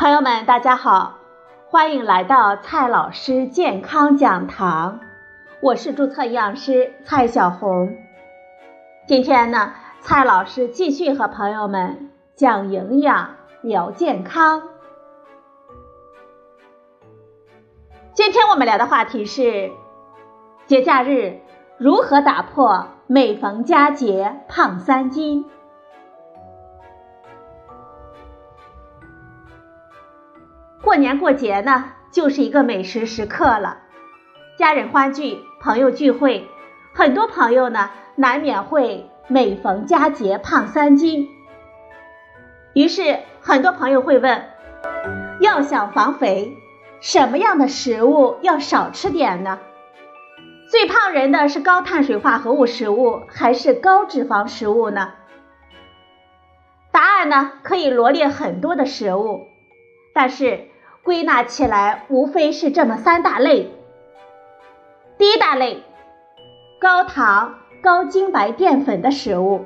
朋友们，大家好，欢迎来到蔡老师健康讲堂，我是注册营养师蔡小红。今天呢，蔡老师继续和朋友们讲营养、聊健康。今天我们聊的话题是节假日如何打破每逢佳节胖三斤。过年过节呢，就是一个美食时刻了，家人欢聚，朋友聚会，很多朋友呢难免会每逢佳节胖三斤。于是，很多朋友会问：要想防肥，什么样的食物要少吃点呢？最胖人的是高碳水化合物食物还是高脂肪食物呢？答案呢可以罗列很多的食物，但是。归纳起来，无非是这么三大类。第一大类，高糖、高精白淀粉的食物；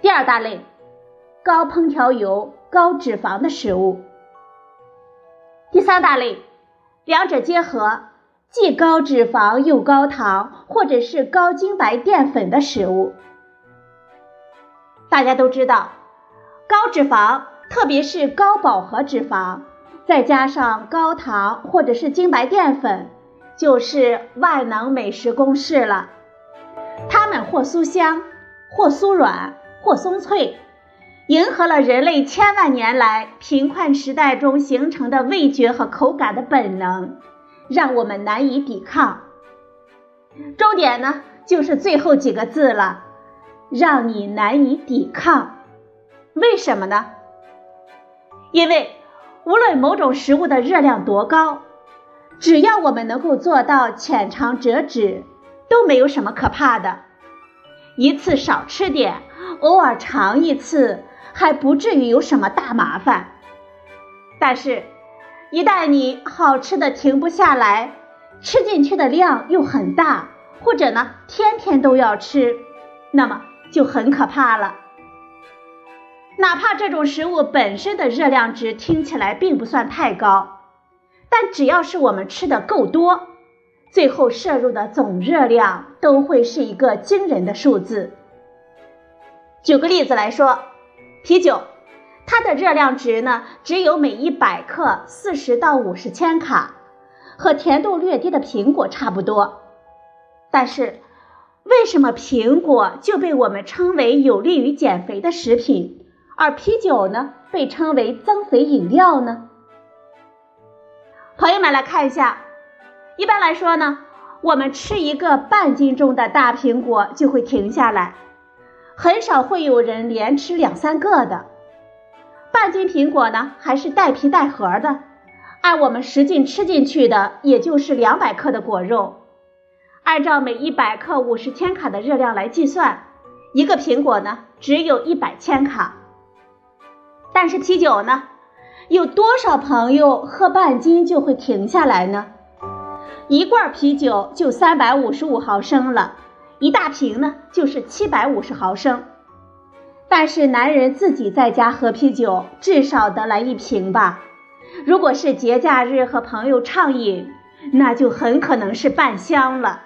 第二大类，高烹调油、高脂肪的食物；第三大类，两者结合，既高脂肪又高糖，或者是高精白淀粉的食物。大家都知道，高脂肪，特别是高饱和脂肪。再加上高糖或者是精白淀粉，就是万能美食公式了。它们或酥香，或酥软，或松脆，迎合了人类千万年来贫困时代中形成的味觉和口感的本能，让我们难以抵抗。重点呢，就是最后几个字了，让你难以抵抗。为什么呢？因为。无论某种食物的热量多高，只要我们能够做到浅尝辄止，都没有什么可怕的。一次少吃点，偶尔尝一次，还不至于有什么大麻烦。但是，一旦你好吃的停不下来，吃进去的量又很大，或者呢天天都要吃，那么就很可怕了。哪怕这种食物本身的热量值听起来并不算太高，但只要是我们吃的够多，最后摄入的总热量都会是一个惊人的数字。举个例子来说，啤酒，它的热量值呢只有每一百克四十到五十千卡，和甜度略低的苹果差不多。但是，为什么苹果就被我们称为有利于减肥的食品？而啤酒呢，被称为增肥饮料呢。朋友们来看一下，一般来说呢，我们吃一个半斤重的大苹果就会停下来，很少会有人连吃两三个的。半斤苹果呢，还是带皮带核的，按我们十斤吃进去的，也就是两百克的果肉。按照每一百克五十千卡的热量来计算，一个苹果呢，只有一百千卡。但是啤酒呢，有多少朋友喝半斤就会停下来呢？一罐啤酒就三百五十五毫升了，一大瓶呢就是七百五十毫升。但是男人自己在家喝啤酒，至少得来一瓶吧。如果是节假日和朋友畅饮，那就很可能是半箱了。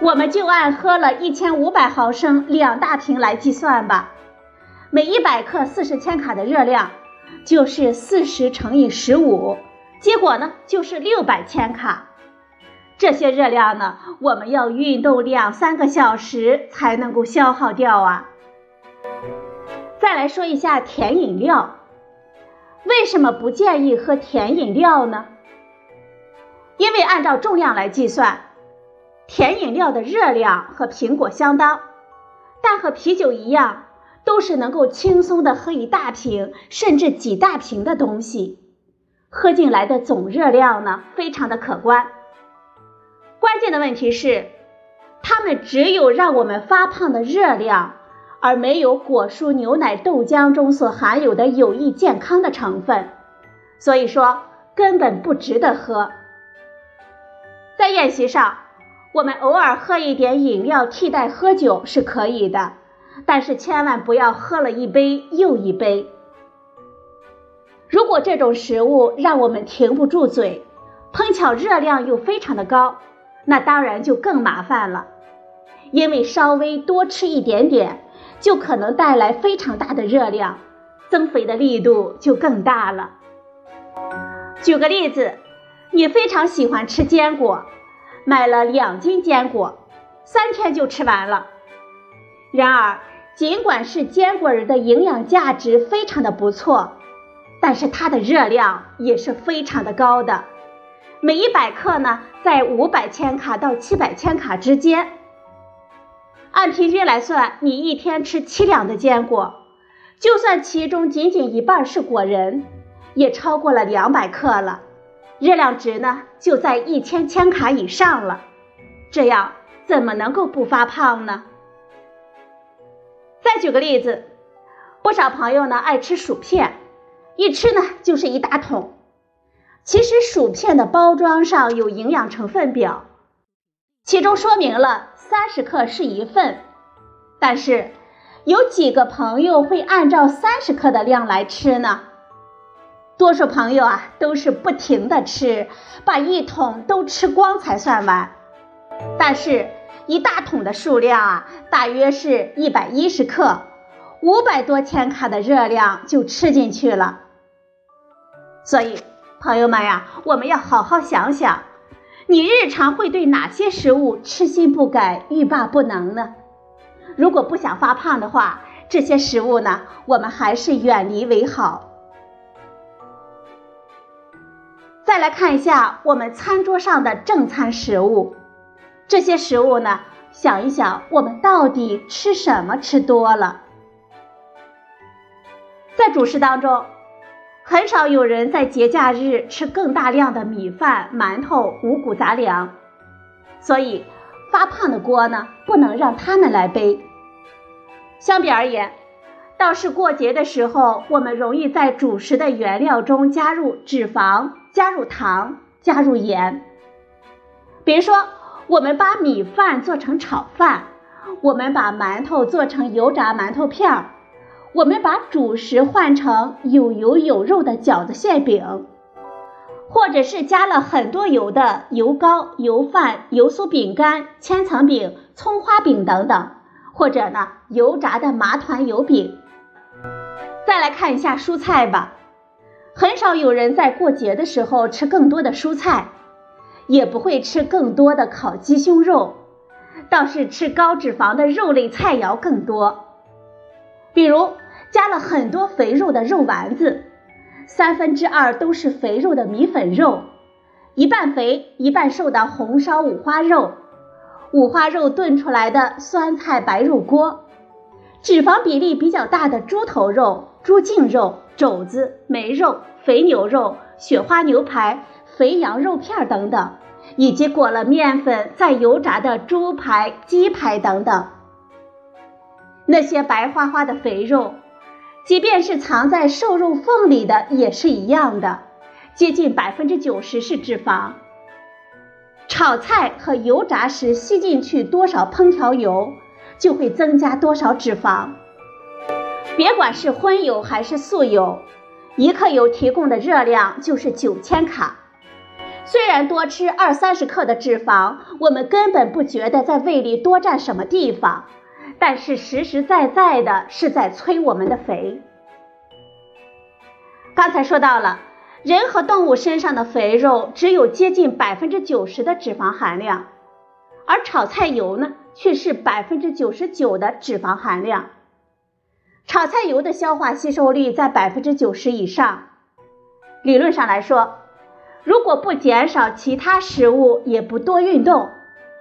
我们就按喝了一千五百毫升两大瓶来计算吧。每一百克四十千卡的热量，就是四十乘以十五，结果呢就是六百千卡。这些热量呢，我们要运动两三个小时才能够消耗掉啊。再来说一下甜饮料，为什么不建议喝甜饮料呢？因为按照重量来计算，甜饮料的热量和苹果相当，但和啤酒一样。都是能够轻松的喝一大瓶，甚至几大瓶的东西，喝进来的总热量呢，非常的可观。关键的问题是，它们只有让我们发胖的热量，而没有果蔬、牛奶、豆浆中所含有的有益健康的成分，所以说根本不值得喝。在宴席上，我们偶尔喝一点饮料替代喝酒是可以的。但是千万不要喝了一杯又一杯。如果这种食物让我们停不住嘴，碰巧热量又非常的高，那当然就更麻烦了。因为稍微多吃一点点，就可能带来非常大的热量，增肥的力度就更大了。举个例子，你非常喜欢吃坚果，买了两斤坚果，三天就吃完了。然而，尽管是坚果仁的营养价值非常的不错。但是它的热量也是非常的高的，每一百克呢在五百千卡到七百千卡之间。按平均来算，你一天吃七两的坚果，就算其中仅仅一半是果仁，也超过了两百克了，热量值呢就在一千千卡以上了。这样怎么能够不发胖呢？再举个例子，不少朋友呢爱吃薯片。一吃呢就是一大桶。其实薯片的包装上有营养成分表，其中说明了三十克是一份。但是有几个朋友会按照三十克的量来吃呢？多数朋友啊都是不停的吃，把一桶都吃光才算完。但是一大桶的数量啊，大约是一百一十克，五百多千卡的热量就吃进去了。所以，朋友们呀，我们要好好想想，你日常会对哪些食物痴心不改、欲罢不能呢？如果不想发胖的话，这些食物呢，我们还是远离为好。再来看一下我们餐桌上的正餐食物，这些食物呢，想一想，我们到底吃什么吃多了？在主食当中。很少有人在节假日吃更大量的米饭、馒头、五谷杂粮，所以发胖的锅呢，不能让他们来背。相比而言，倒是过节的时候，我们容易在主食的原料中加入脂肪、加入糖、加入盐。比如说，我们把米饭做成炒饭，我们把馒头做成油炸馒头片儿。我们把主食换成有油有肉的饺子馅饼，或者是加了很多油的油糕、油饭、油酥饼干、千层饼、葱花饼等等，或者呢油炸的麻团油饼。再来看一下蔬菜吧，很少有人在过节的时候吃更多的蔬菜，也不会吃更多的烤鸡胸肉，倒是吃高脂肪的肉类菜肴更多。比如加了很多肥肉的肉丸子，三分之二都是肥肉的米粉肉，一半肥一半瘦的红烧五花肉，五花肉炖出来的酸菜白肉锅，脂肪比例比较大的猪头肉、猪颈肉、肘子、梅肉、肥牛肉、雪花牛排、肥羊肉片等等，以及裹了面粉再油炸的猪排、鸡排等等。那些白花花的肥肉，即便是藏在瘦肉缝里的，也是一样的，接近百分之九十是脂肪。炒菜和油炸时吸进去多少烹调油，就会增加多少脂肪。别管是荤油还是素油，一克油提供的热量就是九千卡。虽然多吃二三十克的脂肪，我们根本不觉得在胃里多占什么地方。但是实实在在的是在催我们的肥。刚才说到了，人和动物身上的肥肉只有接近百分之九十的脂肪含量，而炒菜油呢却是百分之九十九的脂肪含量。炒菜油的消化吸收率在百分之九十以上。理论上来说，如果不减少其他食物，也不多运动，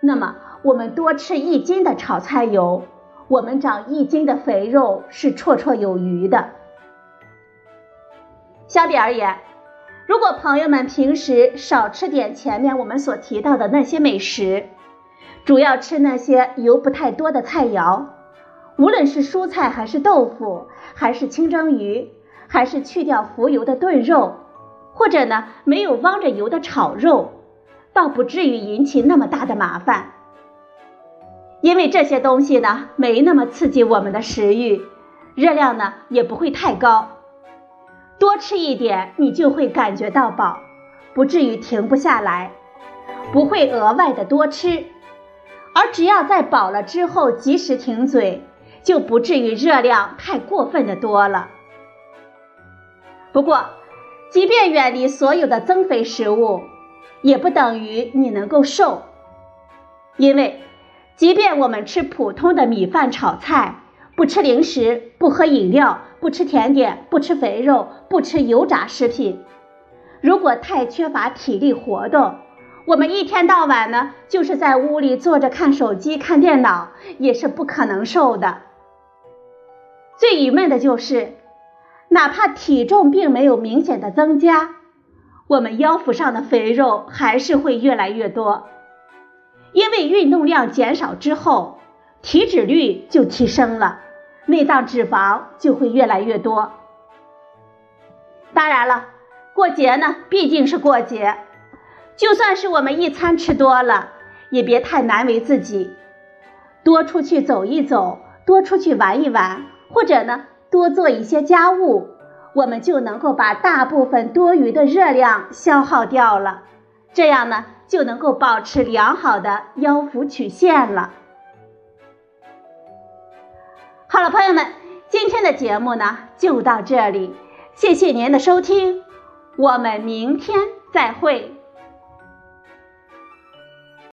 那么我们多吃一斤的炒菜油。我们长一斤的肥肉是绰绰有余的。相比而言，如果朋友们平时少吃点前面我们所提到的那些美食，主要吃那些油不太多的菜肴，无论是蔬菜还是豆腐，还是清蒸鱼，还是去掉浮油的炖肉，或者呢没有汪着油的炒肉，倒不至于引起那么大的麻烦。因为这些东西呢，没那么刺激我们的食欲，热量呢也不会太高。多吃一点，你就会感觉到饱，不至于停不下来，不会额外的多吃。而只要在饱了之后及时停嘴，就不至于热量太过分的多了。不过，即便远离所有的增肥食物，也不等于你能够瘦，因为即便我们吃普通的米饭炒菜，不吃零食，不喝饮料，不吃甜点，不吃肥肉，不吃油炸食品，如果太缺乏体力活动，我们一天到晚呢就是在屋里坐着看手机、看电脑，也是不可能瘦的。最郁闷的就是。哪怕体重并没有明显的增加，我们腰腹上的肥肉还是会越来越多，因为运动量减少之后，体脂率就提升了，内脏脂肪就会越来越多。当然了，过节呢毕竟是过节，就算是我们一餐吃多了，也别太难为自己，多出去走一走，多出去玩一玩，或者呢。多做一些家务，我们就能够把大部分多余的热量消耗掉了，这样呢就能够保持良好的腰腹曲线了。好了，朋友们，今天的节目呢就到这里，谢谢您的收听，我们明天再会。